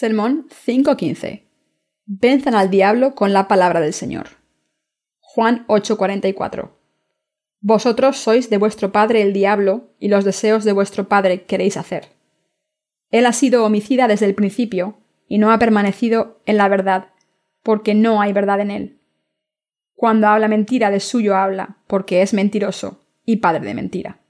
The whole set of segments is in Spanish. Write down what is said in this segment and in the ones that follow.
Sermón 5.15. Venzan al diablo con la palabra del Señor. Juan 8:44. Vosotros sois de vuestro padre el diablo, y los deseos de vuestro padre queréis hacer. Él ha sido homicida desde el principio, y no ha permanecido en la verdad, porque no hay verdad en él. Cuando habla mentira de suyo habla, porque es mentiroso y padre de mentira.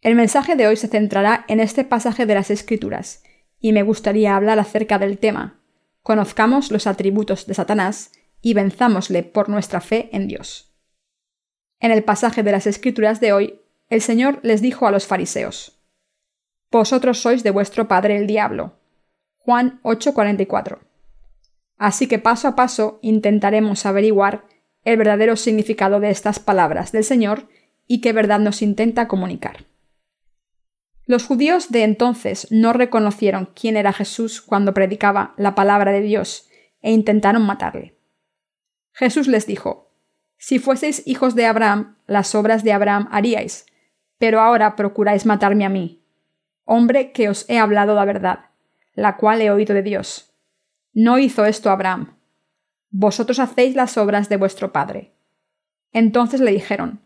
El mensaje de hoy se centrará en este pasaje de las Escrituras, y me gustaría hablar acerca del tema. Conozcamos los atributos de Satanás y venzámosle por nuestra fe en Dios. En el pasaje de las Escrituras de hoy, el Señor les dijo a los fariseos, Vosotros sois de vuestro padre el diablo. Juan 8:44. Así que paso a paso intentaremos averiguar el verdadero significado de estas palabras del Señor y qué verdad nos intenta comunicar. Los judíos de entonces no reconocieron quién era Jesús cuando predicaba la palabra de Dios e intentaron matarle. Jesús les dijo, Si fueseis hijos de Abraham, las obras de Abraham haríais, pero ahora procuráis matarme a mí, hombre que os he hablado la verdad, la cual he oído de Dios. No hizo esto Abraham. Vosotros hacéis las obras de vuestro padre. Entonces le dijeron,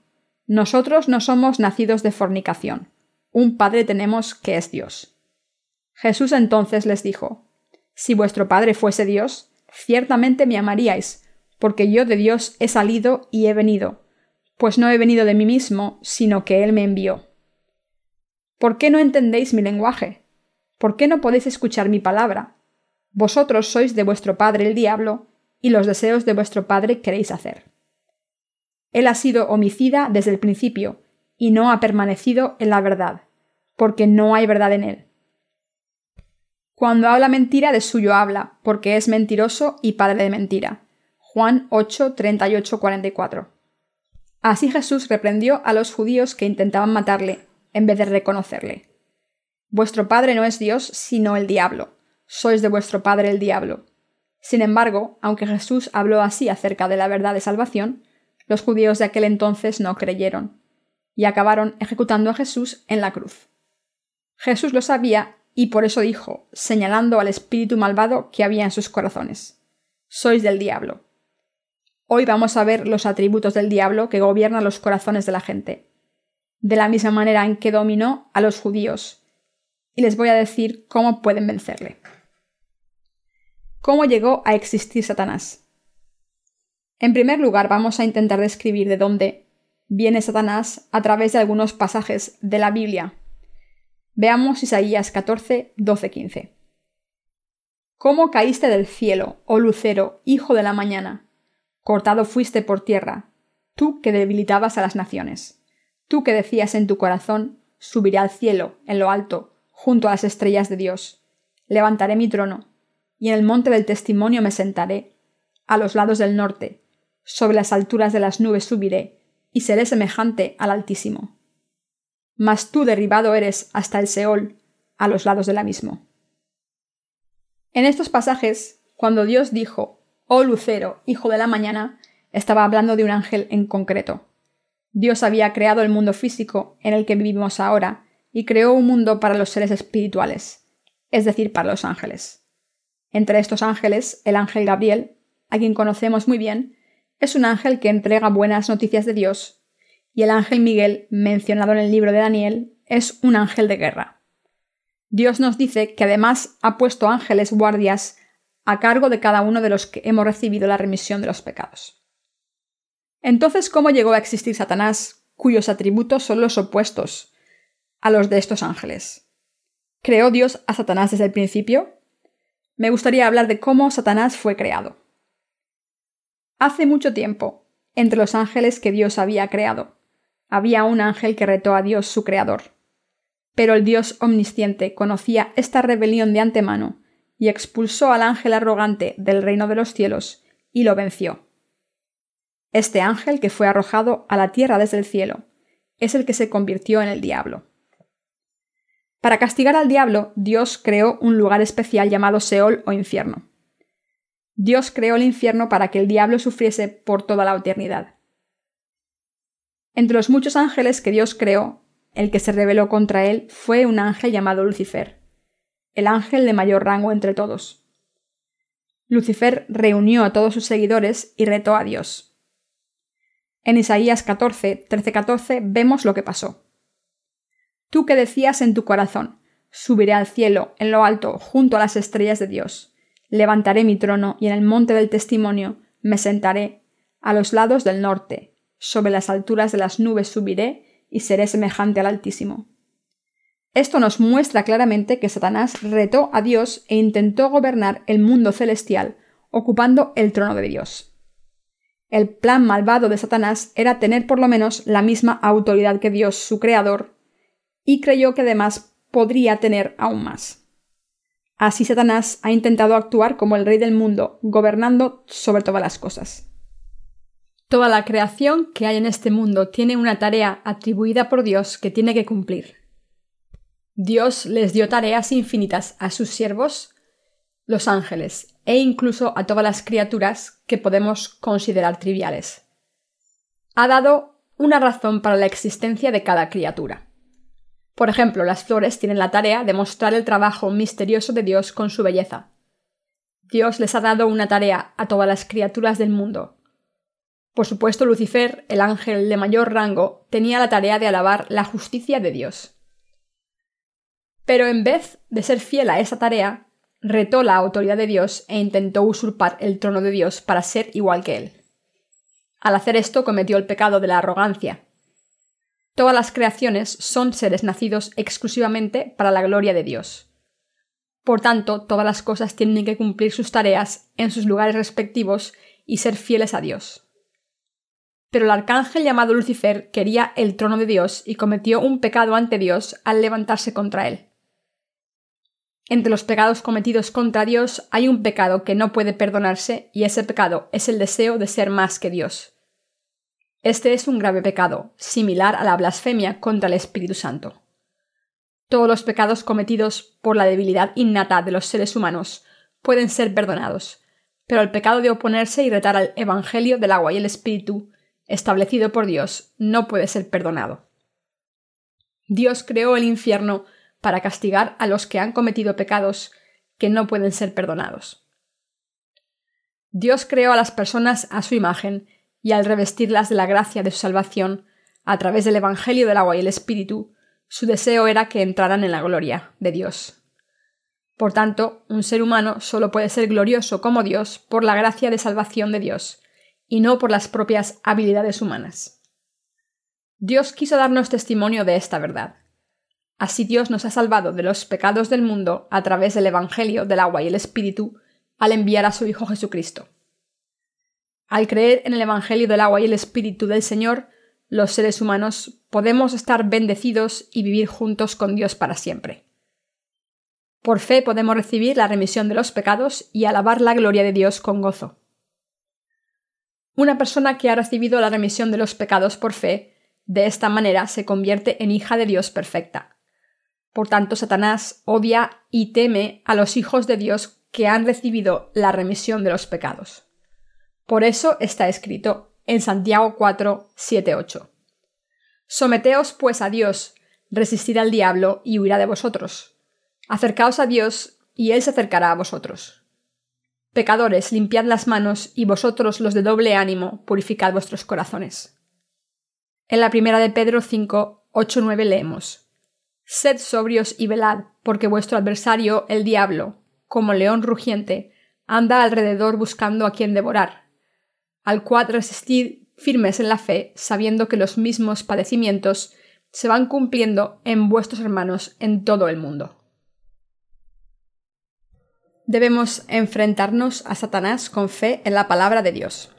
Nosotros no somos nacidos de fornicación un Padre tenemos que es Dios. Jesús entonces les dijo, Si vuestro Padre fuese Dios, ciertamente me amaríais, porque yo de Dios he salido y he venido, pues no he venido de mí mismo, sino que Él me envió. ¿Por qué no entendéis mi lenguaje? ¿Por qué no podéis escuchar mi palabra? Vosotros sois de vuestro padre el diablo, y los deseos de vuestro padre queréis hacer. Él ha sido homicida desde el principio, y no ha permanecido en la verdad, porque no hay verdad en él. Cuando habla mentira, de suyo habla, porque es mentiroso y padre de mentira. Juan 8, 38, 44. Así Jesús reprendió a los judíos que intentaban matarle, en vez de reconocerle. Vuestro padre no es Dios, sino el diablo. Sois de vuestro padre el diablo. Sin embargo, aunque Jesús habló así acerca de la verdad de salvación, los judíos de aquel entonces no creyeron, y acabaron ejecutando a Jesús en la cruz. Jesús lo sabía y por eso dijo, señalando al espíritu malvado que había en sus corazones, Sois del diablo. Hoy vamos a ver los atributos del diablo que gobiernan los corazones de la gente, de la misma manera en que dominó a los judíos, y les voy a decir cómo pueden vencerle. ¿Cómo llegó a existir Satanás? En primer lugar, vamos a intentar describir de dónde viene Satanás a través de algunos pasajes de la Biblia Veamos Isaías 14, 12, 15. ¿Cómo caíste del cielo, oh lucero, hijo de la mañana? Cortado fuiste por tierra, tú que debilitabas a las naciones, tú que decías en tu corazón, subiré al cielo, en lo alto, junto a las estrellas de Dios, levantaré mi trono, y en el monte del testimonio me sentaré, a los lados del norte, sobre las alturas de las nubes subiré, y seré semejante al Altísimo mas tú derribado eres hasta el Seol, a los lados del abismo. En estos pasajes, cuando Dios dijo, Oh Lucero, hijo de la mañana, estaba hablando de un ángel en concreto. Dios había creado el mundo físico en el que vivimos ahora y creó un mundo para los seres espirituales, es decir, para los ángeles. Entre estos ángeles, el ángel Gabriel, a quien conocemos muy bien, es un ángel que entrega buenas noticias de Dios y el ángel Miguel, mencionado en el libro de Daniel, es un ángel de guerra. Dios nos dice que además ha puesto ángeles guardias a cargo de cada uno de los que hemos recibido la remisión de los pecados. Entonces, ¿cómo llegó a existir Satanás, cuyos atributos son los opuestos a los de estos ángeles? ¿Creó Dios a Satanás desde el principio? Me gustaría hablar de cómo Satanás fue creado. Hace mucho tiempo, entre los ángeles que Dios había creado, había un ángel que retó a Dios su creador. Pero el Dios omnisciente conocía esta rebelión de antemano y expulsó al ángel arrogante del reino de los cielos y lo venció. Este ángel que fue arrojado a la tierra desde el cielo es el que se convirtió en el diablo. Para castigar al diablo, Dios creó un lugar especial llamado Seol o infierno. Dios creó el infierno para que el diablo sufriese por toda la eternidad. Entre los muchos ángeles que Dios creó, el que se rebeló contra él fue un ángel llamado Lucifer. el ángel de mayor rango entre todos. Lucifer reunió a todos sus seguidores y retó a Dios. En Isaías 14, 13-14 vemos lo que pasó. Tú que decías en tu corazón, subiré al cielo, en lo alto, junto a las estrellas de Dios. Levantaré mi trono y en el monte del testimonio me sentaré, a los lados del norte, sobre las alturas de las nubes subiré y seré semejante al Altísimo. Esto nos muestra claramente que Satanás retó a Dios e intentó gobernar el mundo celestial, ocupando el trono de Dios. El plan malvado de Satanás era tener por lo menos la misma autoridad que Dios, su creador, y creyó que además podría tener aún más. Así Satanás ha intentado actuar como el rey del mundo, gobernando sobre todas las cosas. Toda la creación que hay en este mundo tiene una tarea atribuida por Dios que tiene que cumplir. Dios les dio tareas infinitas a sus siervos, los ángeles, e incluso a todas las criaturas que podemos considerar triviales. Ha dado una razón para la existencia de cada criatura. Por ejemplo, las flores tienen la tarea de mostrar el trabajo misterioso de Dios con su belleza. Dios les ha dado una tarea a todas las criaturas del mundo. Por supuesto, Lucifer, el ángel de mayor rango, tenía la tarea de alabar la justicia de Dios. Pero en vez de ser fiel a esa tarea, retó la autoridad de Dios e intentó usurpar el trono de Dios para ser igual que él. Al hacer esto cometió el pecado de la arrogancia. Todas las creaciones son seres nacidos exclusivamente para la gloria de Dios. Por tanto, todas las cosas tienen que cumplir sus tareas en sus lugares respectivos y ser fieles a Dios. Pero el arcángel llamado Lucifer quería el trono de Dios y cometió un pecado ante Dios al levantarse contra él. Entre los pecados cometidos contra Dios hay un pecado que no puede perdonarse y ese pecado es el deseo de ser más que Dios. Este es un grave pecado, similar a la blasfemia contra el Espíritu Santo. Todos los pecados cometidos por la debilidad innata de los seres humanos pueden ser perdonados, pero el pecado de oponerse y retar al Evangelio del agua y el Espíritu, establecido por Dios, no puede ser perdonado. Dios creó el infierno para castigar a los que han cometido pecados que no pueden ser perdonados. Dios creó a las personas a su imagen y al revestirlas de la gracia de su salvación a través del Evangelio del agua y el Espíritu, su deseo era que entraran en la gloria de Dios. Por tanto, un ser humano solo puede ser glorioso como Dios por la gracia de salvación de Dios, y no por las propias habilidades humanas. Dios quiso darnos testimonio de esta verdad. Así Dios nos ha salvado de los pecados del mundo a través del Evangelio del agua y el Espíritu al enviar a su Hijo Jesucristo. Al creer en el Evangelio del agua y el Espíritu del Señor, los seres humanos podemos estar bendecidos y vivir juntos con Dios para siempre. Por fe podemos recibir la remisión de los pecados y alabar la gloria de Dios con gozo. Una persona que ha recibido la remisión de los pecados por fe, de esta manera se convierte en hija de Dios perfecta. Por tanto, Satanás odia y teme a los hijos de Dios que han recibido la remisión de los pecados. Por eso está escrito en Santiago 4, 7, 8. Someteos pues a Dios, resistid al diablo y huirá de vosotros. Acercaos a Dios y él se acercará a vosotros. Pecadores, limpiad las manos y vosotros los de doble ánimo, purificad vuestros corazones. En la primera de Pedro 5, 8, 9 leemos. Sed sobrios y velad, porque vuestro adversario, el diablo, como león rugiente, anda alrededor buscando a quien devorar, al cual resistid firmes en la fe, sabiendo que los mismos padecimientos se van cumpliendo en vuestros hermanos en todo el mundo. Debemos enfrentarnos a Satanás con fe en la palabra de Dios.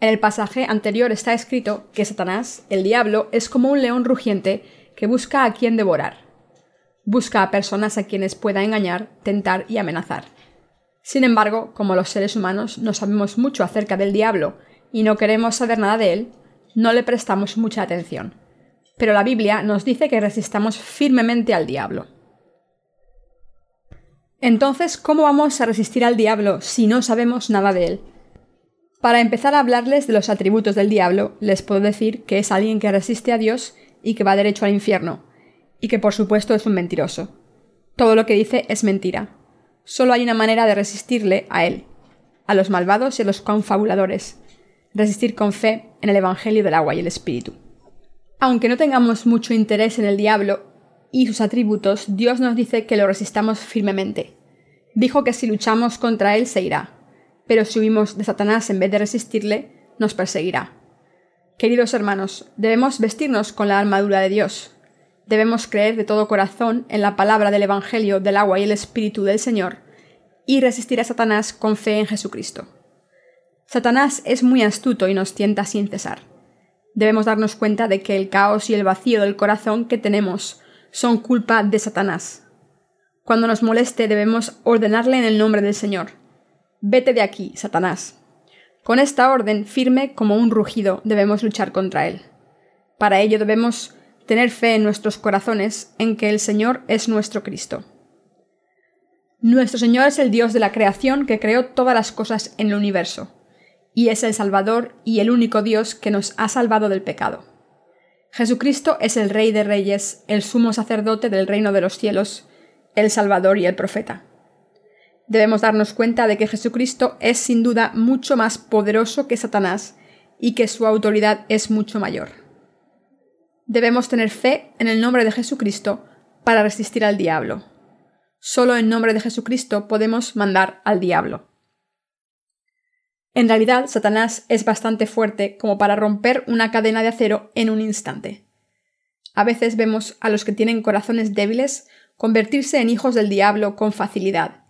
En el pasaje anterior está escrito que Satanás, el diablo, es como un león rugiente que busca a quien devorar. Busca a personas a quienes pueda engañar, tentar y amenazar. Sin embargo, como los seres humanos no sabemos mucho acerca del diablo y no queremos saber nada de él, no le prestamos mucha atención. Pero la Biblia nos dice que resistamos firmemente al diablo. Entonces, ¿cómo vamos a resistir al diablo si no sabemos nada de él? Para empezar a hablarles de los atributos del diablo, les puedo decir que es alguien que resiste a Dios y que va derecho al infierno, y que por supuesto es un mentiroso. Todo lo que dice es mentira. Solo hay una manera de resistirle a él, a los malvados y a los confabuladores. Resistir con fe en el Evangelio del agua y el Espíritu. Aunque no tengamos mucho interés en el diablo y sus atributos, Dios nos dice que lo resistamos firmemente. Dijo que si luchamos contra él se irá, pero si huimos de Satanás en vez de resistirle, nos perseguirá. Queridos hermanos, debemos vestirnos con la armadura de Dios. Debemos creer de todo corazón en la palabra del Evangelio del agua y el Espíritu del Señor y resistir a Satanás con fe en Jesucristo. Satanás es muy astuto y nos tienta sin cesar. Debemos darnos cuenta de que el caos y el vacío del corazón que tenemos son culpa de Satanás. Cuando nos moleste debemos ordenarle en el nombre del Señor. Vete de aquí, Satanás. Con esta orden firme como un rugido debemos luchar contra él. Para ello debemos tener fe en nuestros corazones en que el Señor es nuestro Cristo. Nuestro Señor es el Dios de la creación que creó todas las cosas en el universo, y es el Salvador y el único Dios que nos ha salvado del pecado. Jesucristo es el Rey de Reyes, el sumo sacerdote del reino de los cielos, el Salvador y el profeta. Debemos darnos cuenta de que Jesucristo es sin duda mucho más poderoso que Satanás y que su autoridad es mucho mayor. Debemos tener fe en el nombre de Jesucristo para resistir al diablo. Solo en nombre de Jesucristo podemos mandar al diablo. En realidad, Satanás es bastante fuerte como para romper una cadena de acero en un instante. A veces vemos a los que tienen corazones débiles convertirse en hijos del diablo con facilidad,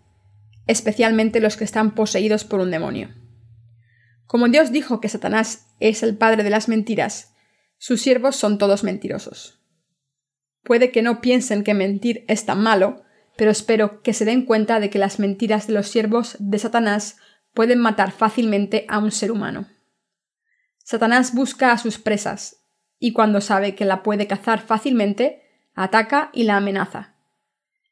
especialmente los que están poseídos por un demonio. Como Dios dijo que Satanás es el padre de las mentiras, sus siervos son todos mentirosos. Puede que no piensen que mentir es tan malo, pero espero que se den cuenta de que las mentiras de los siervos de Satanás pueden matar fácilmente a un ser humano. Satanás busca a sus presas, y cuando sabe que la puede cazar fácilmente, ataca y la amenaza.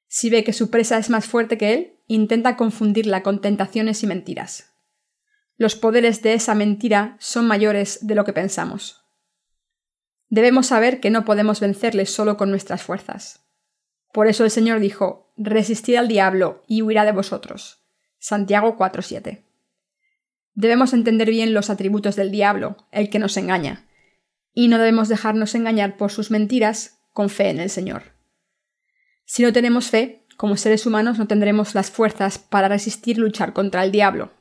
Si ve que su presa es más fuerte que él, intenta confundirla con tentaciones y mentiras. Los poderes de esa mentira son mayores de lo que pensamos. Debemos saber que no podemos vencerle solo con nuestras fuerzas. Por eso el Señor dijo, Resistid al diablo y huirá de vosotros. Santiago 4:7. Debemos entender bien los atributos del diablo, el que nos engaña, y no debemos dejarnos engañar por sus mentiras con fe en el Señor. Si no tenemos fe, como seres humanos no tendremos las fuerzas para resistir luchar contra el diablo.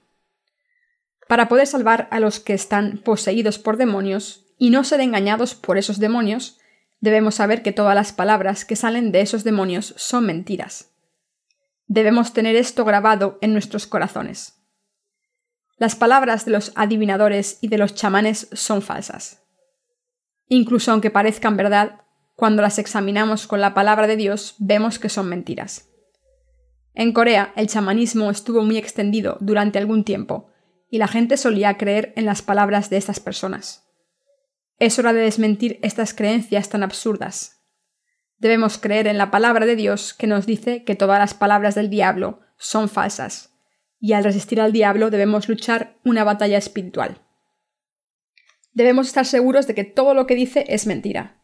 Para poder salvar a los que están poseídos por demonios y no ser engañados por esos demonios, debemos saber que todas las palabras que salen de esos demonios son mentiras. Debemos tener esto grabado en nuestros corazones. Las palabras de los adivinadores y de los chamanes son falsas. Incluso aunque parezcan verdad, cuando las examinamos con la palabra de Dios vemos que son mentiras. En Corea el chamanismo estuvo muy extendido durante algún tiempo, y la gente solía creer en las palabras de estas personas. Es hora de desmentir estas creencias tan absurdas. Debemos creer en la palabra de Dios que nos dice que todas las palabras del diablo son falsas, y al resistir al diablo debemos luchar una batalla espiritual. Debemos estar seguros de que todo lo que dice es mentira,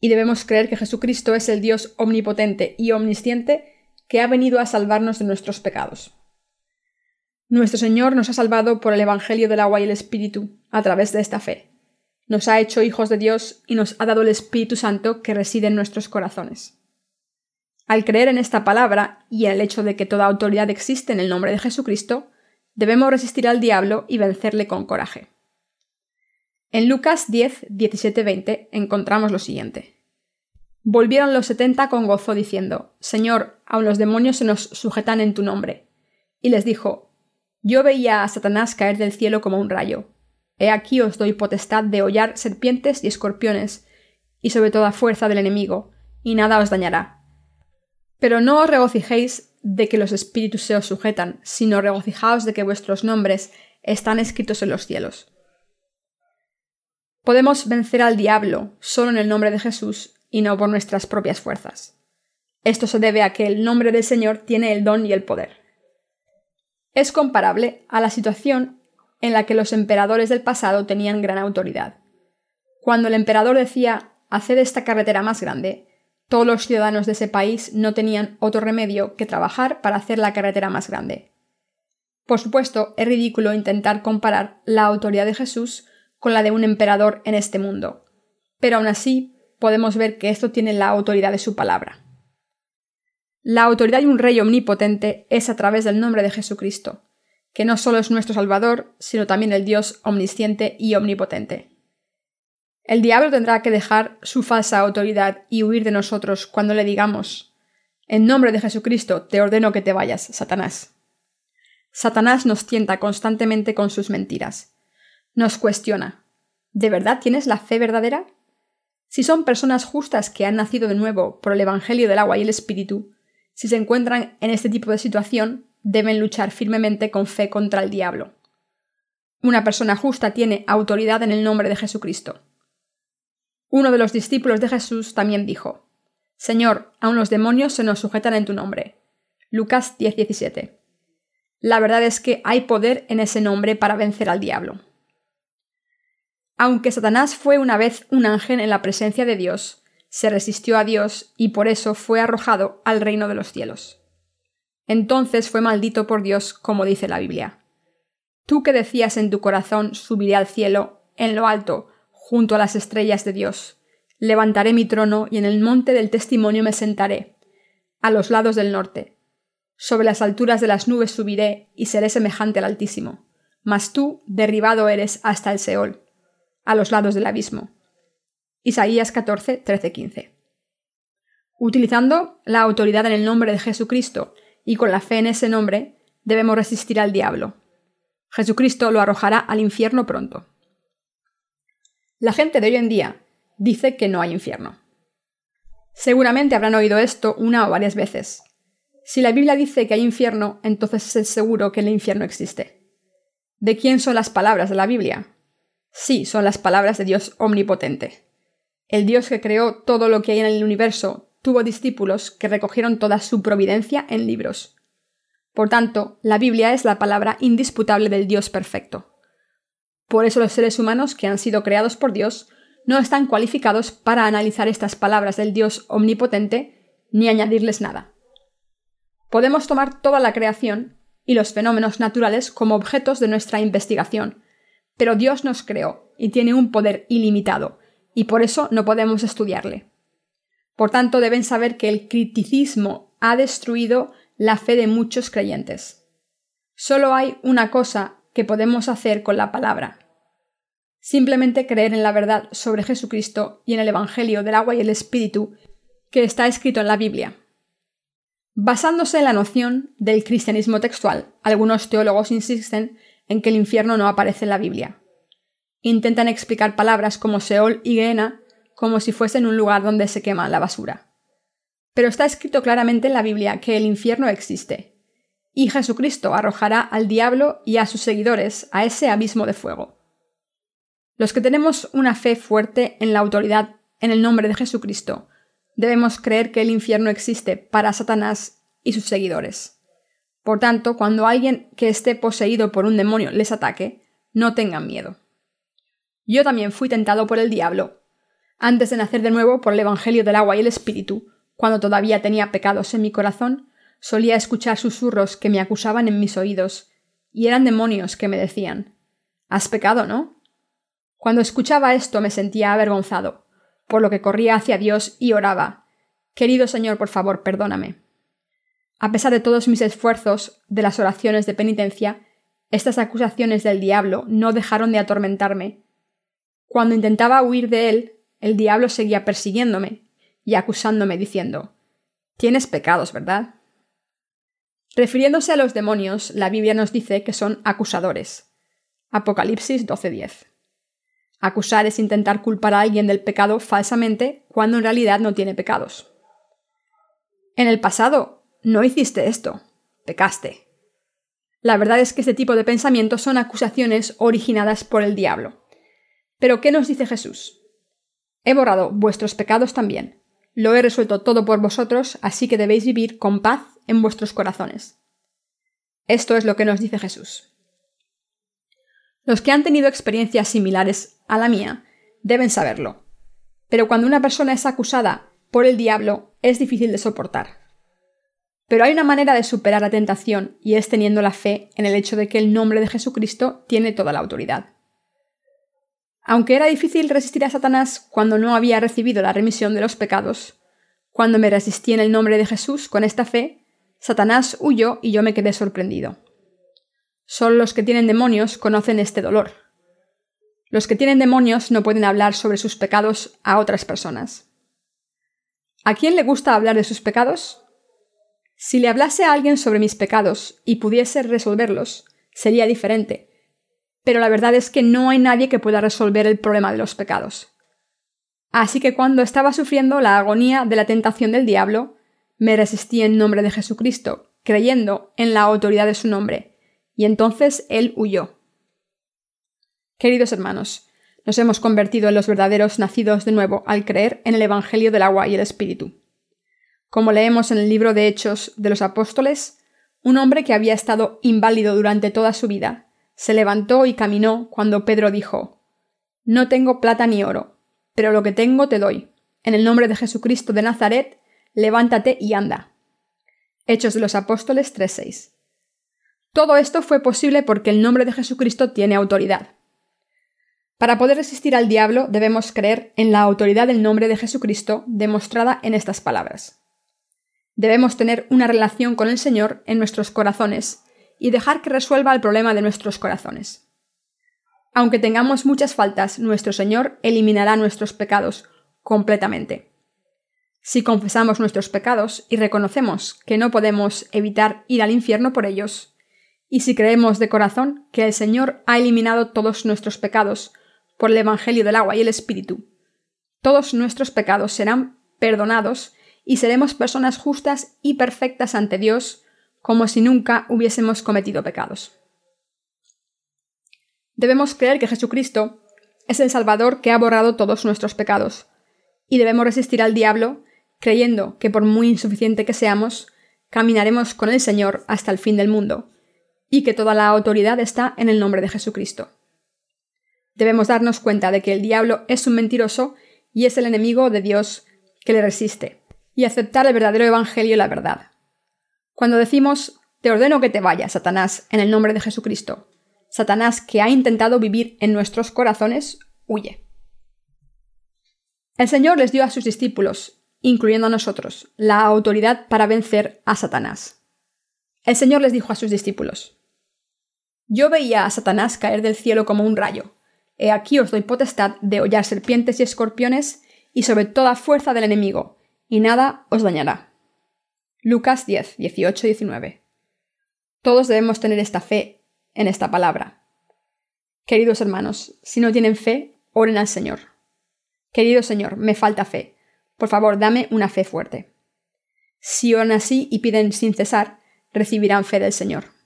y debemos creer que Jesucristo es el Dios omnipotente y omnisciente que ha venido a salvarnos de nuestros pecados. Nuestro Señor nos ha salvado por el Evangelio del agua y el Espíritu a través de esta fe nos ha hecho hijos de Dios y nos ha dado el Espíritu Santo que reside en nuestros corazones. Al creer en esta palabra y en el hecho de que toda autoridad existe en el nombre de Jesucristo, debemos resistir al diablo y vencerle con coraje. En Lucas 10, 17, 20 encontramos lo siguiente. Volvieron los setenta con gozo diciendo, Señor, aun los demonios se nos sujetan en tu nombre. Y les dijo, Yo veía a Satanás caer del cielo como un rayo. He aquí os doy potestad de hollar serpientes y escorpiones, y sobre toda fuerza del enemigo, y nada os dañará. Pero no os regocijéis de que los espíritus se os sujetan, sino regocijaos de que vuestros nombres están escritos en los cielos. Podemos vencer al diablo solo en el nombre de Jesús y no por nuestras propias fuerzas. Esto se debe a que el nombre del Señor tiene el don y el poder. Es comparable a la situación en la que los emperadores del pasado tenían gran autoridad. Cuando el emperador decía haced esta carretera más grande, todos los ciudadanos de ese país no tenían otro remedio que trabajar para hacer la carretera más grande. Por supuesto, es ridículo intentar comparar la autoridad de Jesús con la de un emperador en este mundo, pero aún así podemos ver que esto tiene la autoridad de su palabra. La autoridad de un rey omnipotente es a través del nombre de Jesucristo, que no solo es nuestro Salvador, sino también el Dios omnisciente y omnipotente. El diablo tendrá que dejar su falsa autoridad y huir de nosotros cuando le digamos En nombre de Jesucristo te ordeno que te vayas, Satanás. Satanás nos tienta constantemente con sus mentiras. Nos cuestiona. ¿De verdad tienes la fe verdadera? Si son personas justas que han nacido de nuevo por el Evangelio del agua y el Espíritu, si se encuentran en este tipo de situación, deben luchar firmemente con fe contra el diablo. Una persona justa tiene autoridad en el nombre de Jesucristo. Uno de los discípulos de Jesús también dijo, Señor, aun los demonios se nos sujetan en tu nombre. Lucas 10:17. La verdad es que hay poder en ese nombre para vencer al diablo. Aunque Satanás fue una vez un ángel en la presencia de Dios, se resistió a Dios y por eso fue arrojado al reino de los cielos. Entonces fue maldito por Dios, como dice la Biblia. Tú que decías en tu corazón subiré al cielo, en lo alto, junto a las estrellas de Dios. Levantaré mi trono y en el monte del testimonio me sentaré, a los lados del norte, sobre las alturas de las nubes subiré y seré semejante al Altísimo. Mas tú derribado eres hasta el Seol, a los lados del abismo. Isaías 14, 13, 15. Utilizando la autoridad en el nombre de Jesucristo y con la fe en ese nombre, debemos resistir al diablo. Jesucristo lo arrojará al infierno pronto. La gente de hoy en día dice que no hay infierno. Seguramente habrán oído esto una o varias veces, si la Biblia dice que hay infierno, entonces es seguro que el infierno existe. ¿De quién son las palabras de la Biblia? Sí, son las palabras de Dios omnipotente. El Dios que creó todo lo que hay en el universo tuvo discípulos que recogieron toda su providencia en libros. Por tanto, la Biblia es la palabra indisputable del Dios perfecto. Por eso los seres humanos que han sido creados por Dios no están cualificados para analizar estas palabras del Dios omnipotente ni añadirles nada. Podemos tomar toda la creación y los fenómenos naturales como objetos de nuestra investigación, pero Dios nos creó y tiene un poder ilimitado, y por eso no podemos estudiarle. Por tanto, deben saber que el criticismo ha destruido la fe de muchos creyentes. Solo hay una cosa que podemos hacer con la palabra. Simplemente creer en la verdad sobre Jesucristo y en el Evangelio del agua y el Espíritu que está escrito en la Biblia. Basándose en la noción del cristianismo textual, algunos teólogos insisten en que el infierno no aparece en la Biblia. Intentan explicar palabras como Seol y Gehenna como si fuesen un lugar donde se quema la basura. Pero está escrito claramente en la Biblia que el infierno existe, y Jesucristo arrojará al diablo y a sus seguidores a ese abismo de fuego. Los que tenemos una fe fuerte en la autoridad en el nombre de Jesucristo debemos creer que el infierno existe para Satanás y sus seguidores. Por tanto, cuando alguien que esté poseído por un demonio les ataque, no tengan miedo. Yo también fui tentado por el diablo, antes de nacer de nuevo por el Evangelio del agua y el Espíritu, cuando todavía tenía pecados en mi corazón, solía escuchar susurros que me acusaban en mis oídos, y eran demonios que me decían Has pecado, ¿no? Cuando escuchaba esto me sentía avergonzado, por lo que corría hacia Dios y oraba Querido Señor, por favor, perdóname. A pesar de todos mis esfuerzos, de las oraciones de penitencia, estas acusaciones del diablo no dejaron de atormentarme. Cuando intentaba huir de él, el diablo seguía persiguiéndome y acusándome diciendo Tienes pecados, ¿verdad? Refiriéndose a los demonios, la Biblia nos dice que son acusadores. Apocalipsis 12:10. Acusar es intentar culpar a alguien del pecado falsamente cuando en realidad no tiene pecados. En el pasado no hiciste esto, pecaste. La verdad es que este tipo de pensamientos son acusaciones originadas por el diablo. Pero ¿qué nos dice Jesús? He borrado vuestros pecados también. Lo he resuelto todo por vosotros, así que debéis vivir con paz en vuestros corazones. Esto es lo que nos dice Jesús. Los que han tenido experiencias similares a la mía deben saberlo. Pero cuando una persona es acusada por el diablo, es difícil de soportar. Pero hay una manera de superar la tentación y es teniendo la fe en el hecho de que el nombre de Jesucristo tiene toda la autoridad. Aunque era difícil resistir a Satanás cuando no había recibido la remisión de los pecados, cuando me resistí en el nombre de Jesús con esta fe, Satanás huyó y yo me quedé sorprendido. Solo los que tienen demonios conocen este dolor. Los que tienen demonios no pueden hablar sobre sus pecados a otras personas. ¿A quién le gusta hablar de sus pecados? Si le hablase a alguien sobre mis pecados y pudiese resolverlos, sería diferente, pero la verdad es que no hay nadie que pueda resolver el problema de los pecados. Así que cuando estaba sufriendo la agonía de la tentación del diablo, me resistí en nombre de Jesucristo, creyendo en la autoridad de su nombre, y entonces él huyó. Queridos hermanos, nos hemos convertido en los verdaderos nacidos de nuevo al creer en el Evangelio del agua y el Espíritu. Como leemos en el libro de Hechos de los Apóstoles, un hombre que había estado inválido durante toda su vida, se levantó y caminó cuando Pedro dijo No tengo plata ni oro, pero lo que tengo te doy. En el nombre de Jesucristo de Nazaret, levántate y anda. Hechos de los Apóstoles 3:6. Todo esto fue posible porque el nombre de Jesucristo tiene autoridad. Para poder resistir al diablo debemos creer en la autoridad del nombre de Jesucristo demostrada en estas palabras. Debemos tener una relación con el Señor en nuestros corazones y dejar que resuelva el problema de nuestros corazones. Aunque tengamos muchas faltas, nuestro Señor eliminará nuestros pecados completamente. Si confesamos nuestros pecados y reconocemos que no podemos evitar ir al infierno por ellos, y si creemos de corazón que el Señor ha eliminado todos nuestros pecados por el Evangelio del agua y el Espíritu, todos nuestros pecados serán perdonados y seremos personas justas y perfectas ante Dios como si nunca hubiésemos cometido pecados. Debemos creer que Jesucristo es el Salvador que ha borrado todos nuestros pecados, y debemos resistir al diablo creyendo que por muy insuficiente que seamos, caminaremos con el Señor hasta el fin del mundo, y que toda la autoridad está en el nombre de Jesucristo. Debemos darnos cuenta de que el diablo es un mentiroso y es el enemigo de Dios que le resiste, y aceptar el verdadero Evangelio y la verdad. Cuando decimos, te ordeno que te vayas, Satanás, en el nombre de Jesucristo, Satanás que ha intentado vivir en nuestros corazones, huye. El Señor les dio a sus discípulos, incluyendo a nosotros, la autoridad para vencer a Satanás. El Señor les dijo a sus discípulos, Yo veía a Satanás caer del cielo como un rayo. He aquí os doy potestad de hollar serpientes y escorpiones y sobre toda fuerza del enemigo, y nada os dañará. Lucas 10, 18 y 19. Todos debemos tener esta fe en esta palabra. Queridos hermanos, si no tienen fe, oren al Señor. Querido Señor, me falta fe. Por favor, dame una fe fuerte. Si oran así y piden sin cesar, recibirán fe del Señor.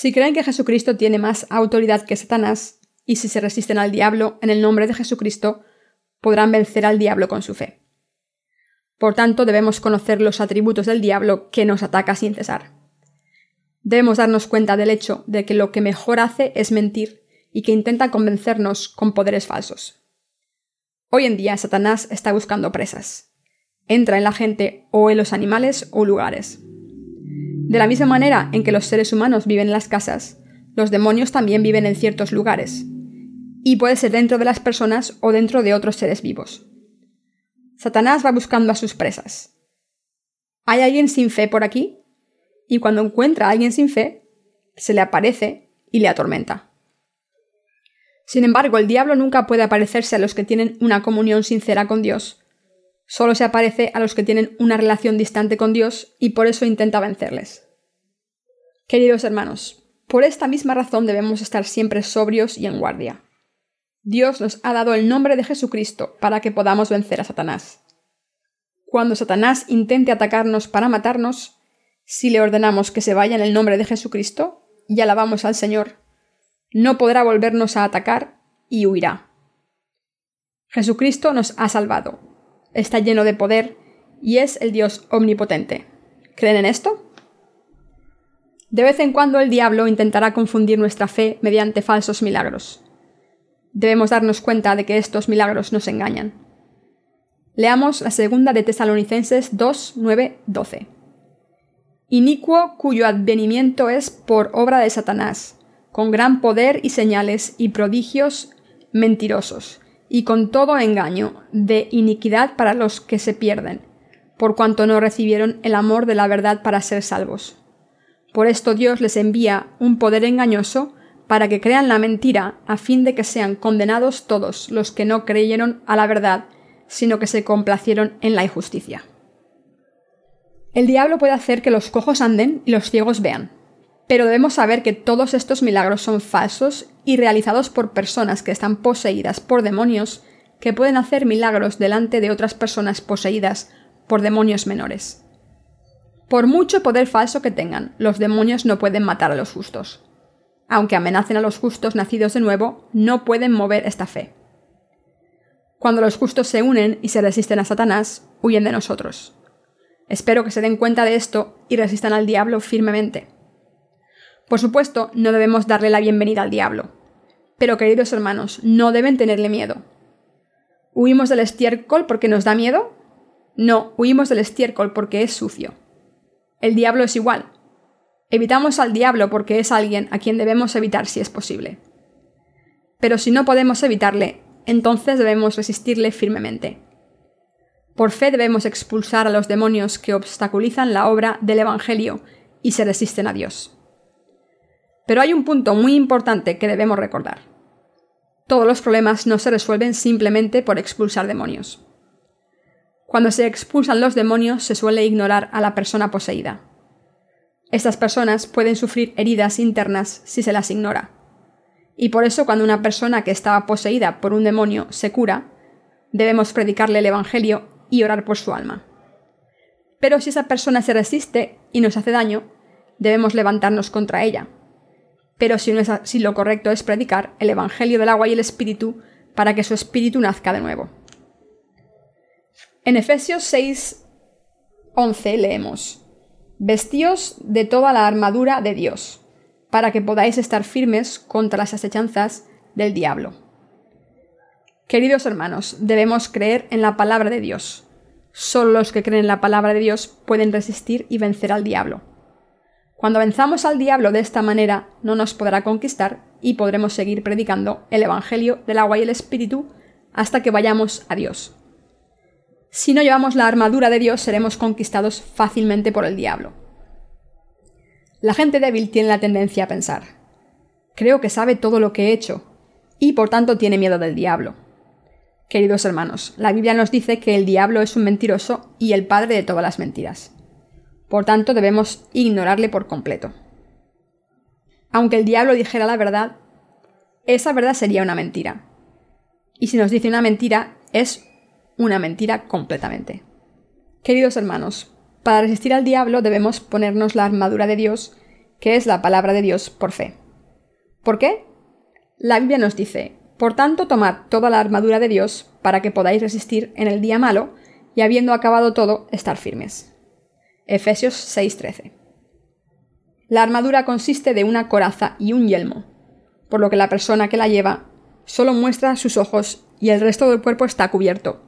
Si creen que Jesucristo tiene más autoridad que Satanás, y si se resisten al diablo en el nombre de Jesucristo, podrán vencer al diablo con su fe. Por tanto, debemos conocer los atributos del diablo que nos ataca sin cesar. Debemos darnos cuenta del hecho de que lo que mejor hace es mentir y que intenta convencernos con poderes falsos. Hoy en día Satanás está buscando presas. Entra en la gente o en los animales o lugares. De la misma manera en que los seres humanos viven en las casas, los demonios también viven en ciertos lugares. Y puede ser dentro de las personas o dentro de otros seres vivos. Satanás va buscando a sus presas. ¿Hay alguien sin fe por aquí? Y cuando encuentra a alguien sin fe, se le aparece y le atormenta. Sin embargo, el diablo nunca puede aparecerse a los que tienen una comunión sincera con Dios. Solo se aparece a los que tienen una relación distante con Dios y por eso intenta vencerles. Queridos hermanos, por esta misma razón debemos estar siempre sobrios y en guardia. Dios nos ha dado el nombre de Jesucristo para que podamos vencer a Satanás. Cuando Satanás intente atacarnos para matarnos, si le ordenamos que se vaya en el nombre de Jesucristo y alabamos al Señor, no podrá volvernos a atacar y huirá. Jesucristo nos ha salvado, está lleno de poder y es el Dios omnipotente. ¿Creen en esto? De vez en cuando el diablo intentará confundir nuestra fe mediante falsos milagros debemos darnos cuenta de que estos milagros nos engañan. Leamos la segunda de Tesalonicenses 2, 9, 12. Inicuo cuyo advenimiento es por obra de Satanás, con gran poder y señales y prodigios mentirosos, y con todo engaño de iniquidad para los que se pierden, por cuanto no recibieron el amor de la verdad para ser salvos. Por esto Dios les envía un poder engañoso para que crean la mentira, a fin de que sean condenados todos los que no creyeron a la verdad, sino que se complacieron en la injusticia. El diablo puede hacer que los cojos anden y los ciegos vean, pero debemos saber que todos estos milagros son falsos y realizados por personas que están poseídas por demonios que pueden hacer milagros delante de otras personas poseídas por demonios menores. Por mucho poder falso que tengan, los demonios no pueden matar a los justos. Aunque amenacen a los justos nacidos de nuevo, no pueden mover esta fe. Cuando los justos se unen y se resisten a Satanás, huyen de nosotros. Espero que se den cuenta de esto y resistan al diablo firmemente. Por supuesto, no debemos darle la bienvenida al diablo. Pero queridos hermanos, no deben tenerle miedo. ¿Huimos del estiércol porque nos da miedo? No, huimos del estiércol porque es sucio. El diablo es igual. Evitamos al diablo porque es alguien a quien debemos evitar si es posible. Pero si no podemos evitarle, entonces debemos resistirle firmemente. Por fe debemos expulsar a los demonios que obstaculizan la obra del Evangelio y se resisten a Dios. Pero hay un punto muy importante que debemos recordar. Todos los problemas no se resuelven simplemente por expulsar demonios. Cuando se expulsan los demonios se suele ignorar a la persona poseída. Estas personas pueden sufrir heridas internas si se las ignora. Y por eso cuando una persona que estaba poseída por un demonio se cura, debemos predicarle el Evangelio y orar por su alma. Pero si esa persona se resiste y nos hace daño, debemos levantarnos contra ella. Pero si, no es así, lo correcto es predicar el Evangelio del agua y el Espíritu para que su espíritu nazca de nuevo. En Efesios 6, 11 leemos, Vestíos de toda la armadura de Dios para que podáis estar firmes contra las asechanzas del diablo. Queridos hermanos, debemos creer en la palabra de Dios. Solo los que creen en la palabra de Dios pueden resistir y vencer al diablo. Cuando venzamos al diablo de esta manera, no nos podrá conquistar y podremos seguir predicando el Evangelio del agua y el Espíritu hasta que vayamos a Dios. Si no llevamos la armadura de Dios, seremos conquistados fácilmente por el diablo. La gente débil tiene la tendencia a pensar, creo que sabe todo lo que he hecho, y por tanto tiene miedo del diablo. Queridos hermanos, la Biblia nos dice que el diablo es un mentiroso y el padre de todas las mentiras. Por tanto, debemos ignorarle por completo. Aunque el diablo dijera la verdad, esa verdad sería una mentira. Y si nos dice una mentira, es una mentira completamente. Queridos hermanos, para resistir al diablo debemos ponernos la armadura de Dios, que es la palabra de Dios por fe. ¿Por qué? La Biblia nos dice, por tanto, tomad toda la armadura de Dios para que podáis resistir en el día malo y habiendo acabado todo, estar firmes. Efesios 6:13. La armadura consiste de una coraza y un yelmo, por lo que la persona que la lleva solo muestra sus ojos y el resto del cuerpo está cubierto,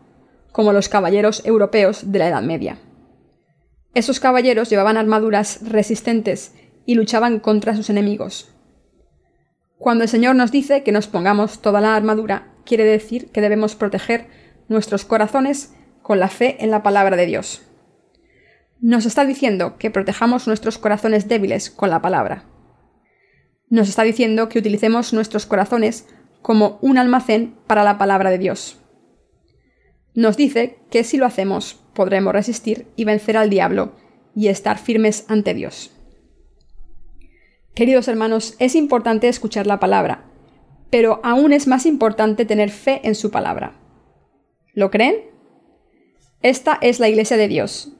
como los caballeros europeos de la Edad Media. Esos caballeros llevaban armaduras resistentes y luchaban contra sus enemigos. Cuando el Señor nos dice que nos pongamos toda la armadura, quiere decir que debemos proteger nuestros corazones con la fe en la palabra de Dios. Nos está diciendo que protejamos nuestros corazones débiles con la palabra. Nos está diciendo que utilicemos nuestros corazones como un almacén para la palabra de Dios. Nos dice que si lo hacemos podremos resistir y vencer al diablo y estar firmes ante Dios. Queridos hermanos, es importante escuchar la palabra, pero aún es más importante tener fe en su palabra. ¿Lo creen? Esta es la iglesia de Dios.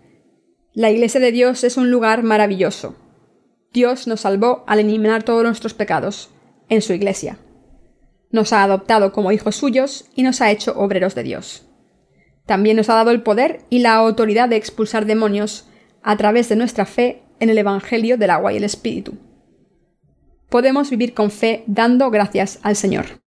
La iglesia de Dios es un lugar maravilloso. Dios nos salvó al eliminar todos nuestros pecados en su iglesia. Nos ha adoptado como hijos suyos y nos ha hecho obreros de Dios. También nos ha dado el poder y la autoridad de expulsar demonios a través de nuestra fe en el Evangelio del agua y el Espíritu. Podemos vivir con fe dando gracias al Señor.